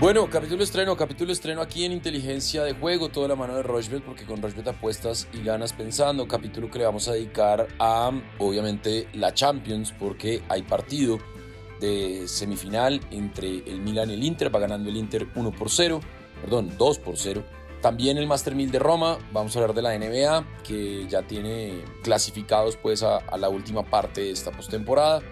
Bueno, capítulo estreno, capítulo estreno aquí en Inteligencia de Juego, toda la mano de Rochbet, porque con Rochbet apuestas y ganas pensando. Capítulo que le vamos a dedicar a, obviamente, la Champions, porque hay partido de semifinal entre el Milan y el Inter. Va ganando el Inter 1 por 0, perdón, 2 por 0. También el Master 1000 de Roma. Vamos a hablar de la NBA, que ya tiene clasificados pues a, a la última parte de esta postemporada.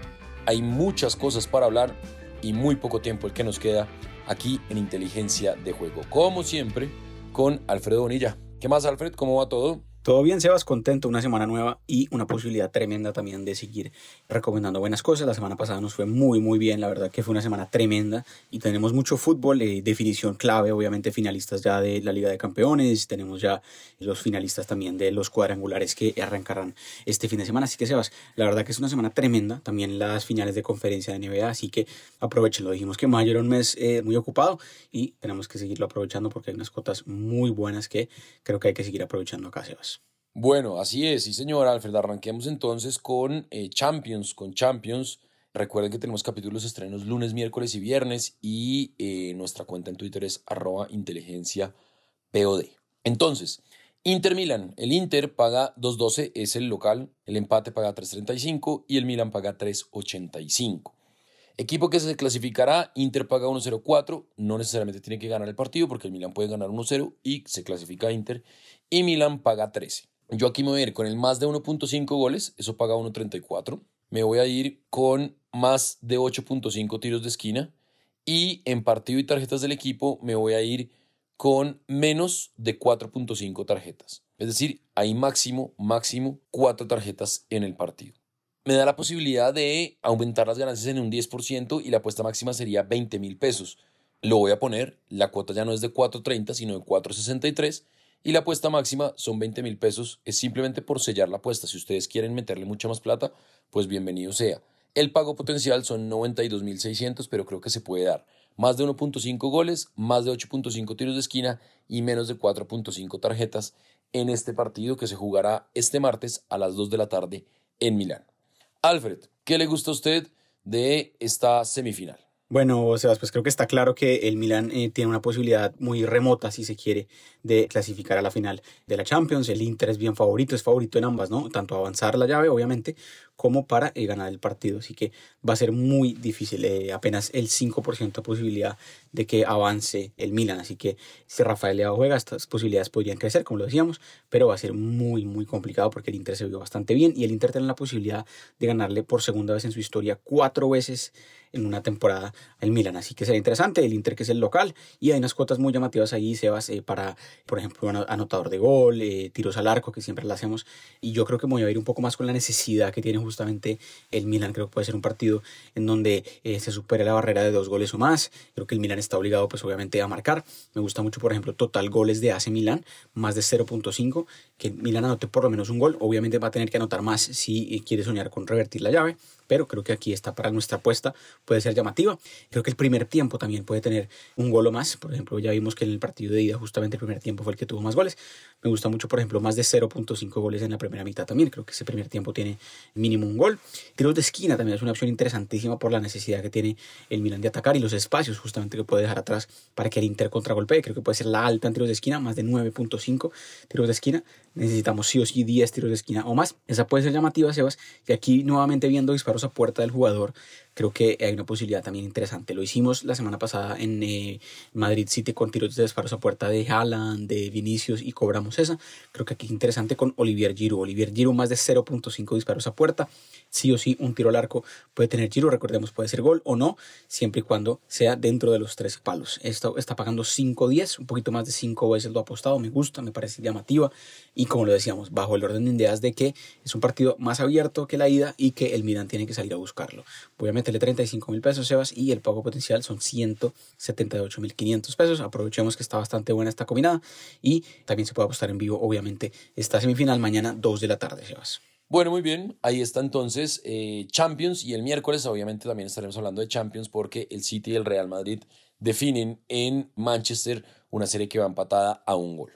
Hay muchas cosas para hablar y muy poco tiempo el que nos queda aquí en Inteligencia de Juego. Como siempre, con Alfredo Bonilla. ¿Qué más, Alfred? ¿Cómo va todo? Todo bien, Sebas, contento, una semana nueva y una posibilidad tremenda también de seguir recomendando buenas cosas. La semana pasada nos fue muy, muy bien, la verdad que fue una semana tremenda y tenemos mucho fútbol, eh, definición clave, obviamente finalistas ya de la Liga de Campeones, tenemos ya los finalistas también de los cuadrangulares que arrancarán este fin de semana. Así que, Sebas, la verdad que es una semana tremenda, también las finales de conferencia de NBA, así que aprovechenlo. Dijimos que mayo era un mes eh, muy ocupado y tenemos que seguirlo aprovechando porque hay unas cotas muy buenas que creo que hay que seguir aprovechando acá, Sebas. Bueno, así es, sí señor Alfred, arranquemos entonces con eh, Champions, con Champions. Recuerden que tenemos capítulos estrenos lunes, miércoles y viernes y eh, nuestra cuenta en Twitter es arroba inteligencia POD. Entonces, Inter Milan, el Inter paga 2.12, es el local, el empate paga 3.35 y el Milan paga 3.85. Equipo que se clasificará, Inter paga 1-0-4, no necesariamente tiene que ganar el partido porque el Milan puede ganar 1-0 y se clasifica Inter y Milan paga 13. Yo aquí me voy a ir con el más de 1.5 goles, eso paga 1.34. Me voy a ir con más de 8.5 tiros de esquina. Y en partido y tarjetas del equipo me voy a ir con menos de 4.5 tarjetas. Es decir, hay máximo, máximo 4 tarjetas en el partido. Me da la posibilidad de aumentar las ganancias en un 10% y la apuesta máxima sería 20 mil pesos. Lo voy a poner, la cuota ya no es de 4.30 sino de 4.63 y la apuesta máxima son 20 mil pesos. Es simplemente por sellar la apuesta. Si ustedes quieren meterle mucha más plata, pues bienvenido sea. El pago potencial son 92 mil 600, pero creo que se puede dar. Más de 1.5 goles, más de 8.5 tiros de esquina y menos de 4.5 tarjetas en este partido que se jugará este martes a las 2 de la tarde en Milán. Alfred, ¿qué le gusta a usted de esta semifinal? Bueno, Sebas, pues creo que está claro que el Milan eh, tiene una posibilidad muy remota, si se quiere, de clasificar a la final de la Champions. El Inter es bien favorito, es favorito en ambas, ¿no? Tanto avanzar la llave, obviamente, como para eh, ganar el partido. Así que va a ser muy difícil, eh, apenas el 5% de posibilidad de que avance el Milan. Así que si Rafael Leao juega, estas posibilidades podrían crecer, como lo decíamos, pero va a ser muy, muy complicado porque el Inter se vio bastante bien y el Inter tiene la posibilidad de ganarle por segunda vez en su historia cuatro veces en una temporada el Milan. Así que será interesante. El Inter, que es el local, y hay unas cuotas muy llamativas ahí, Sebas, eh, para, por ejemplo, anotador de gol, eh, tiros al arco, que siempre lo hacemos. Y yo creo que voy a ir un poco más con la necesidad que tiene justamente el Milan. Creo que puede ser un partido en donde eh, se supere la barrera de dos goles o más. Creo que el Milan está obligado, pues obviamente, a marcar. Me gusta mucho, por ejemplo, total goles de AC Milan, más de 0.5. Que Milan anote por lo menos un gol. Obviamente va a tener que anotar más si quiere soñar con revertir la llave pero creo que aquí está para nuestra apuesta, puede ser llamativa. Creo que el primer tiempo también puede tener un gol o más, por ejemplo, ya vimos que en el partido de ida justamente el primer tiempo fue el que tuvo más goles. Me gusta mucho, por ejemplo, más de 0.5 goles en la primera mitad también, creo que ese primer tiempo tiene mínimo un gol. Tiros de esquina también es una opción interesantísima por la necesidad que tiene el Milan de atacar y los espacios justamente que puede dejar atrás para que el Inter contragolpee, creo que puede ser la alta en tiros de esquina, más de 9.5 tiros de esquina. Necesitamos sí o sí 10 tiros de esquina o más. Esa puede ser llamativa, Sebas. Y aquí nuevamente viendo disparos a puerta del jugador, creo que hay una posibilidad también interesante. Lo hicimos la semana pasada en eh, Madrid City con tiros de disparos a puerta de Haaland, de Vinicius y cobramos esa. Creo que aquí es interesante con Olivier Giroud. Olivier Giroud más de 0.5 disparos a puerta. Sí o sí, un tiro al arco puede tener Giroud, recordemos, puede ser gol o no, siempre y cuando sea dentro de los tres palos. Esto está pagando 5-10, un poquito más de 5 veces lo apostado, me gusta, me parece llamativa. Y como lo decíamos, bajo el orden de ideas de que es un partido más abierto que la ida y que el Milan tiene que salir a buscarlo. Voy a meterle 35 mil pesos, Sebas, y el pago potencial son 178 mil 500 pesos. Aprovechemos que está bastante buena esta combinada y también se puede apostar en vivo, obviamente, esta semifinal mañana 2 de la tarde, Sebas. Bueno, muy bien, ahí está entonces eh, Champions y el miércoles obviamente también estaremos hablando de Champions porque el City y el Real Madrid definen en Manchester una serie que va empatada a un gol.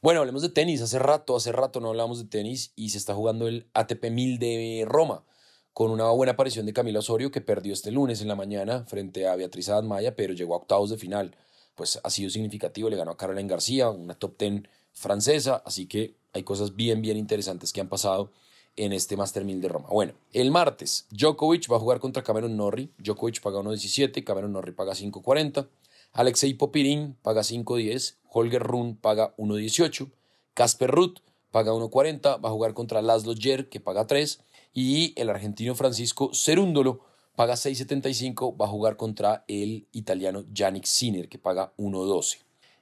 Bueno, hablemos de tenis. Hace rato, hace rato no hablamos de tenis y se está jugando el ATP 1000 de Roma con una buena aparición de Camila Osorio que perdió este lunes en la mañana frente a Beatriz Admaya, pero llegó a octavos de final. pues ha sido significativo. Le ganó a Caroline García, una top 10 francesa, así que hay cosas bien, bien interesantes que han pasado en este Master 1000 de Roma. Bueno, el martes, Djokovic va a jugar contra Cameron Norrie. Djokovic paga 1.17, Cameron Norrie paga 5.40. Alexei Popirin paga 5.10, Holger Run paga 1.18, Casper Ruth paga 1.40, va a jugar contra Laszlo Jer, que paga 3, y el argentino Francisco Cerúndolo paga 6.75, va a jugar contra el italiano Yannick Sinner, que paga 1.12.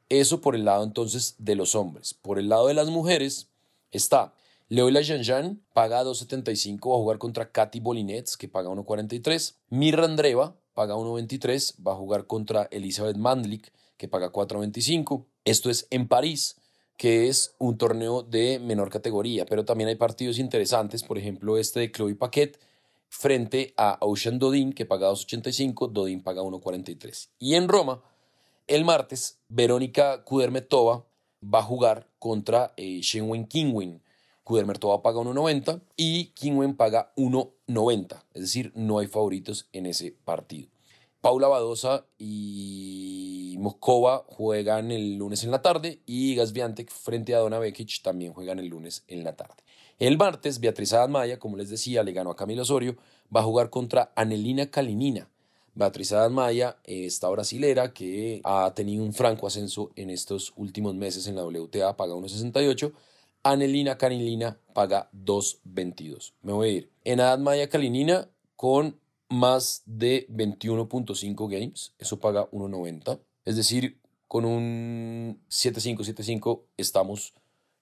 Eso por el lado entonces de los hombres. Por el lado de las mujeres está Leoila Janjan, paga 2.75, va a jugar contra Katy Bolinets, que paga 1.43. Mirra Andreva, paga 1.23, va a jugar contra Elizabeth Mandlik, que paga 4.25. Esto es en París, que es un torneo de menor categoría, pero también hay partidos interesantes, por ejemplo este de Chloe Paquet frente a Ocean Dodin, que paga 2.85, Dodin paga 1.43. Y en Roma, el martes, Verónica Kudermetova va a jugar contra eh, Shenwen Kingwin. Kudermetova paga 1.90 y Kingwin paga 1.90, es decir, no hay favoritos en ese partido. Paula Badosa y Moskova juegan el lunes en la tarde y Gazviantek frente a Dona Bekic también juegan el lunes en la tarde. El martes, Beatriz Adamaya, como les decía, le ganó a Camilo Osorio, va a jugar contra Anelina Kalinina. Beatriz Adamaya, esta brasilera que ha tenido un franco ascenso en estos últimos meses en la WTA, paga 1.68. Anelina Kalinina paga 2.22. Me voy a ir. En Adamaya Kalinina con más de 21.5 games, eso paga 1.90. Es decir, con un 7.5-7.5 estamos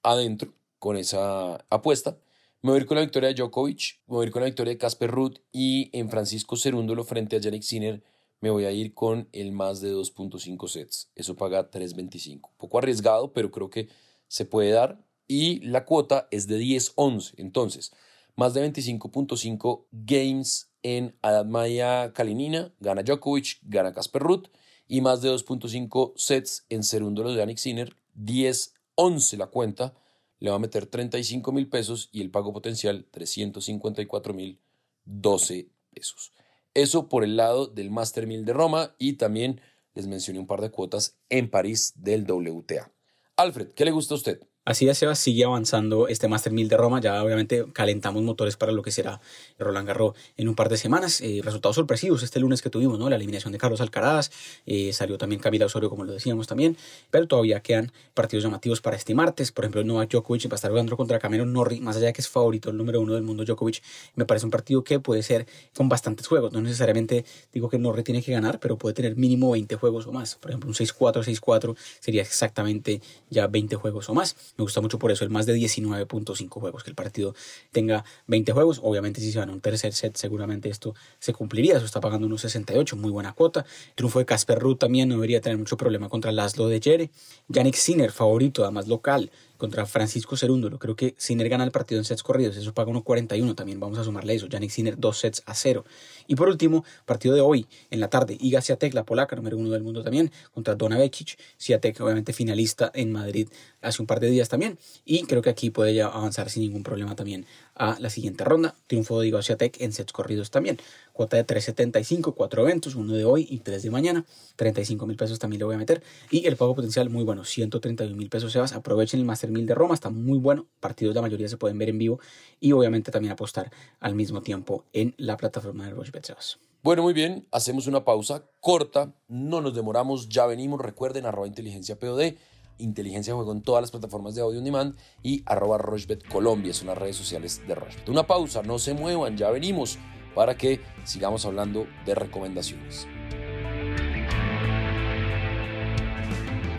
adentro con esa apuesta. Me voy a ir con la victoria de Djokovic, me voy a ir con la victoria de Casper Ruth y en Francisco Cerúndolo frente a Yannick Sinner me voy a ir con el más de 2.5 sets. Eso paga 3.25. Poco arriesgado, pero creo que se puede dar. Y la cuota es de 10-11. Entonces, más de 25.5 games en Adamaya Kalinina, gana Djokovic, gana Casper Ruth, y más de 2.5 sets en Cerúndolo de Yannick Sinner, 10-11 la cuenta, le va a meter 35 mil pesos y el pago potencial 354 mil 12 pesos. Eso por el lado del Master 1000 de Roma y también les mencioné un par de cuotas en París del WTA. Alfred, ¿qué le gusta a usted? Así ya Seba sigue avanzando este Master 1000 de Roma. Ya obviamente calentamos motores para lo que será Roland Garros en un par de semanas. Eh, resultados sorpresivos este lunes que tuvimos, ¿no? La eliminación de Carlos Alcaraz. Eh, salió también Camila Osorio, como lo decíamos también. Pero todavía quedan partidos llamativos para este martes. Por ejemplo, Novak Djokovic va a estar jugando contra Cameron Norrie. Más allá de que es favorito, el número uno del mundo Djokovic, me parece un partido que puede ser con bastantes juegos. No necesariamente digo que Norrie tiene que ganar, pero puede tener mínimo 20 juegos o más. Por ejemplo, un 6-4, 6-4 sería exactamente ya 20 juegos o más. Me gusta mucho por eso el más de 19.5 juegos, que el partido tenga 20 juegos. Obviamente si se van a un tercer set seguramente esto se cumpliría, eso está pagando unos 68, muy buena cuota. triunfo de Casper Ruth también no debería tener mucho problema contra Laszlo de Jere. Yannick Sinner, favorito, además local, contra Francisco Cerúndolo. Creo que Sinner gana el partido en sets corridos, eso paga 1.41, también vamos a sumarle eso. Yannick Sinner dos sets a cero. Y por último, partido de hoy, en la tarde, Iga Siatek, la polaca, número uno del mundo también, contra Dona Vekic. Siatek, obviamente finalista en Madrid hace un par de días también. Y creo que aquí puede ya avanzar sin ningún problema también a la siguiente ronda. Triunfo de Siatek en sets corridos también. Cuota de 3.75, cuatro eventos, uno de hoy y tres de mañana. 35 mil pesos también le voy a meter. Y el pago potencial muy bueno, 131 mil pesos. Sebas, aprovechen el Master 1000 de Roma, está muy bueno. Partidos la mayoría se pueden ver en vivo. Y obviamente también apostar al mismo tiempo en la plataforma de Rochebet Sebas. Bueno, muy bien, hacemos una pausa corta, no nos demoramos, ya venimos, recuerden, arroba inteligencia POD, inteligencia juego en todas las plataformas de audio on demand y arroba Rochebet Colombia, son las redes sociales de Rochebet. Una pausa, no se muevan, ya venimos para que sigamos hablando de recomendaciones.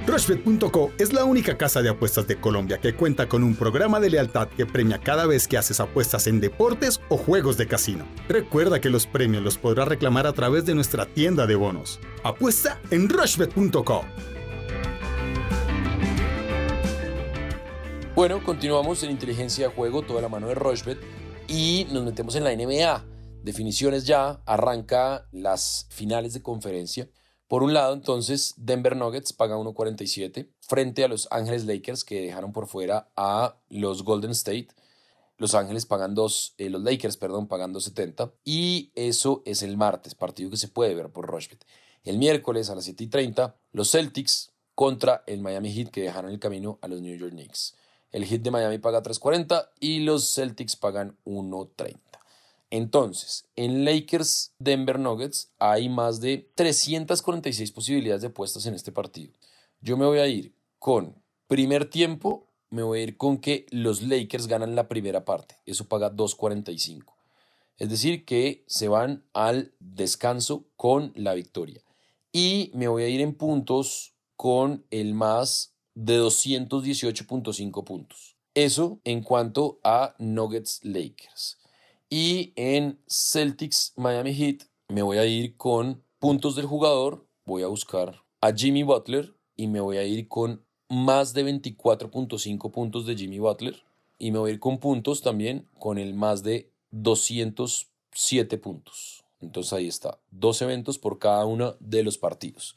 Rushbet.co es la única casa de apuestas de Colombia que cuenta con un programa de lealtad que premia cada vez que haces apuestas en deportes o juegos de casino. Recuerda que los premios los podrás reclamar a través de nuestra tienda de bonos. Apuesta en Rushbet.co. Bueno, continuamos en inteligencia de juego, toda la mano de Rushbet y nos metemos en la NBA. Definiciones ya, arranca las finales de conferencia. Por un lado, entonces, Denver Nuggets paga 1.47 frente a los Ángeles Lakers que dejaron por fuera a los Golden State. Los Ángeles pagan dos, eh, los Lakers, perdón, pagan 2.70. Y eso es el martes, partido que se puede ver por Rushbet. El miércoles a las 7 y 30, los Celtics contra el Miami Heat que dejaron el camino a los New York Knicks. El Heat de Miami paga 3.40 y los Celtics pagan 1.30. Entonces, en Lakers Denver Nuggets hay más de 346 posibilidades de apuestas en este partido. Yo me voy a ir con primer tiempo, me voy a ir con que los Lakers ganan la primera parte. Eso paga 2.45. Es decir, que se van al descanso con la victoria. Y me voy a ir en puntos con el más de 218.5 puntos. Eso en cuanto a Nuggets Lakers. Y en Celtics Miami Heat me voy a ir con puntos del jugador. Voy a buscar a Jimmy Butler y me voy a ir con más de 24.5 puntos de Jimmy Butler. Y me voy a ir con puntos también con el más de 207 puntos. Entonces ahí está, dos eventos por cada uno de los partidos.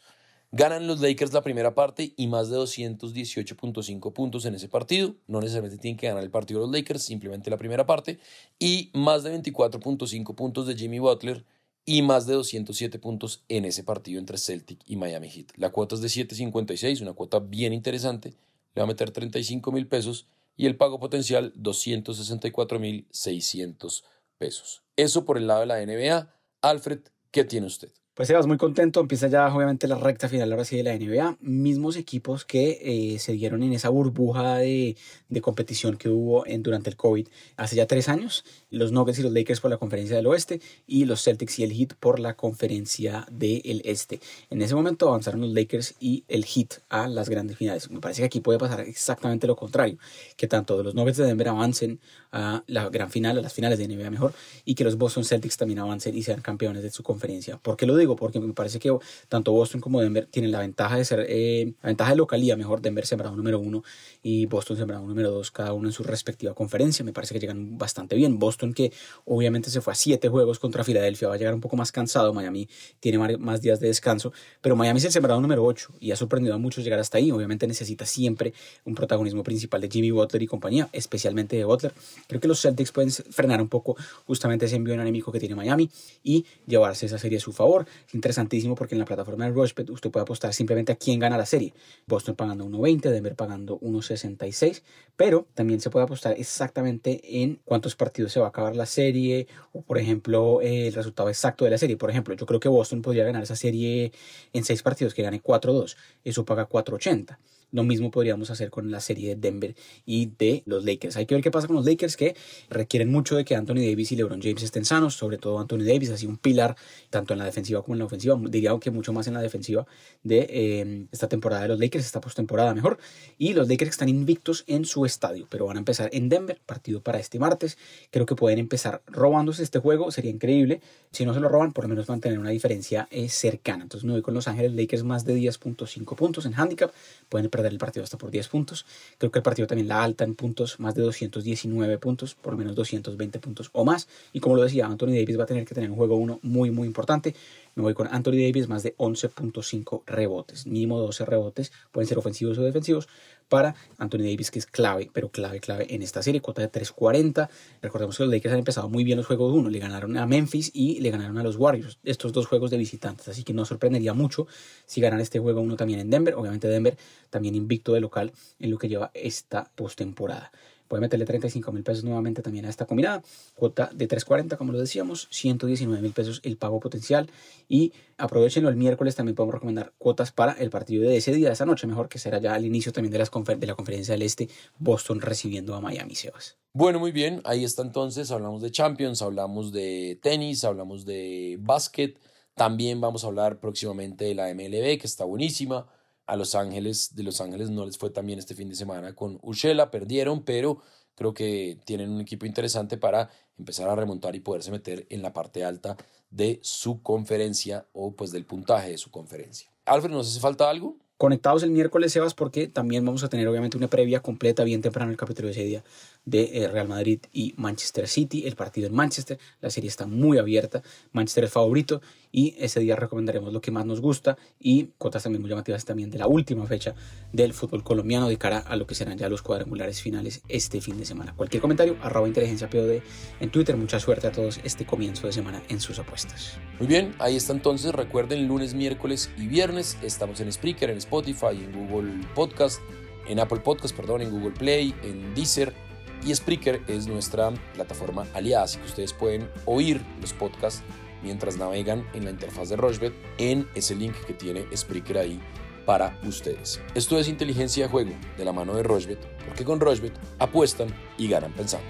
Ganan los Lakers la primera parte y más de 218.5 puntos en ese partido. No necesariamente tienen que ganar el partido los Lakers, simplemente la primera parte. Y más de 24.5 puntos de Jimmy Butler y más de 207 puntos en ese partido entre Celtic y Miami Heat. La cuota es de 7.56, una cuota bien interesante. Le va a meter 35 mil pesos y el pago potencial 264 mil 600 pesos. Eso por el lado de la NBA. Alfred, ¿qué tiene usted? Pues Sebas, muy contento. Empieza ya obviamente la recta final ahora sí de la NBA. Mismos equipos que eh, se dieron en esa burbuja de, de competición que hubo en, durante el COVID hace ya tres años. Los Nuggets y los Lakers por la conferencia del oeste y los Celtics y el Heat por la conferencia del este. En ese momento avanzaron los Lakers y el Heat a las grandes finales. Me parece que aquí puede pasar exactamente lo contrario. Que tanto los Nuggets de Denver avancen a la gran final, a las finales de NBA mejor, y que los Boston Celtics también avancen y sean campeones de su conferencia. ¿Por qué lo digo? Porque me parece que tanto Boston como Denver tienen la ventaja de ser, eh, la ventaja de localía, mejor Denver sembrado número uno y Boston sembrado número dos, cada uno en su respectiva conferencia. Me parece que llegan bastante bien. Boston que obviamente se fue a siete juegos contra Filadelfia, va a llegar un poco más cansado. Miami tiene más días de descanso, pero Miami es el sembrado número 8 y ha sorprendido a muchos llegar hasta ahí. Obviamente necesita siempre un protagonismo principal de Jimmy Butler y compañía, especialmente de Butler. Creo que los Celtics pueden frenar un poco justamente ese envío anémico que tiene Miami y llevarse esa serie a su favor. Es interesantísimo porque en la plataforma de Rushbet usted puede apostar simplemente a quién gana la serie. Boston pagando 1.20, Denver pagando 1.66, pero también se puede apostar exactamente en cuántos partidos se va a acabar la serie o, por ejemplo, el resultado exacto de la serie. Por ejemplo, yo creo que Boston podría ganar esa serie en seis partidos, que gane 4-2. Eso paga 4.80. Lo mismo podríamos hacer con la serie de Denver y de los Lakers. Hay que ver qué pasa con los Lakers que requieren mucho de que Anthony Davis y LeBron James estén sanos, sobre todo Anthony Davis, sido un pilar tanto en la defensiva como en la ofensiva, diría que mucho más en la defensiva de eh, esta temporada de los Lakers, esta postemporada mejor. Y los Lakers están invictos en su estadio, pero van a empezar en Denver, partido para este martes. Creo que pueden empezar robándose este juego, sería increíble. Si no se lo roban, por lo menos mantener una diferencia eh, cercana. Entonces me voy con Los Ángeles Lakers más de 10.5 puntos en handicap. Pueden perder el partido hasta por 10 puntos. Creo que el partido también la alta en puntos, más de 219 puntos, por lo menos 220 puntos o más. Y como lo decía, Anthony Davis va a tener que tener un juego uno muy, muy importante. Me voy con Anthony Davis más de 11.5 rebotes, mínimo 12 rebotes, pueden ser ofensivos o defensivos, para Anthony Davis, que es clave, pero clave, clave en esta serie, cuota de 3.40. Recordemos que los Lakers han empezado muy bien los juegos 1, le ganaron a Memphis y le ganaron a los Warriors, estos dos juegos de visitantes, así que no sorprendería mucho si ganan este juego 1 también en Denver, obviamente Denver también invicto de local en lo que lleva esta postemporada. Puede meterle 35 mil pesos nuevamente también a esta combinada. Cuota de 3.40, como lo decíamos, 119 mil pesos el pago potencial. Y aprovechenlo el miércoles, también podemos recomendar cuotas para el partido de ese día, de esa noche, mejor que será ya al inicio también de, las de la conferencia del Este, Boston recibiendo a Miami, Sebas. Bueno, muy bien, ahí está entonces, hablamos de Champions, hablamos de tenis, hablamos de básquet, también vamos a hablar próximamente de la MLB, que está buenísima a Los Ángeles, de Los Ángeles no les fue tan bien este fin de semana con Urshela, perdieron, pero creo que tienen un equipo interesante para empezar a remontar y poderse meter en la parte alta de su conferencia o pues del puntaje de su conferencia. Alfred, ¿nos hace falta algo? Conectados el miércoles, Sebas, porque también vamos a tener obviamente una previa completa bien temprano el capítulo de ese día de eh, Real Madrid y Manchester City, el partido en Manchester. La serie está muy abierta, Manchester es favorito y ese día recomendaremos lo que más nos gusta y cuotas también muy llamativas también de la última fecha del fútbol colombiano de cara a lo que serán ya los cuadrangulares finales este fin de semana. Cualquier comentario, arroba inteligencia POD en Twitter. Mucha suerte a todos este comienzo de semana en sus apuestas. Muy bien, ahí está entonces. Recuerden, lunes, miércoles y viernes estamos en Spreaker, en Spotify, en Google Podcast, en Apple Podcast, perdón, en Google Play, en Deezer y Spreaker es nuestra plataforma aliada, así que ustedes pueden oír los podcasts mientras navegan en la interfaz de Rochebet en ese link que tiene Spreaker ahí para ustedes. Esto es inteligencia de juego de la mano de Rochebet, porque con Rochebet apuestan y ganan pensando.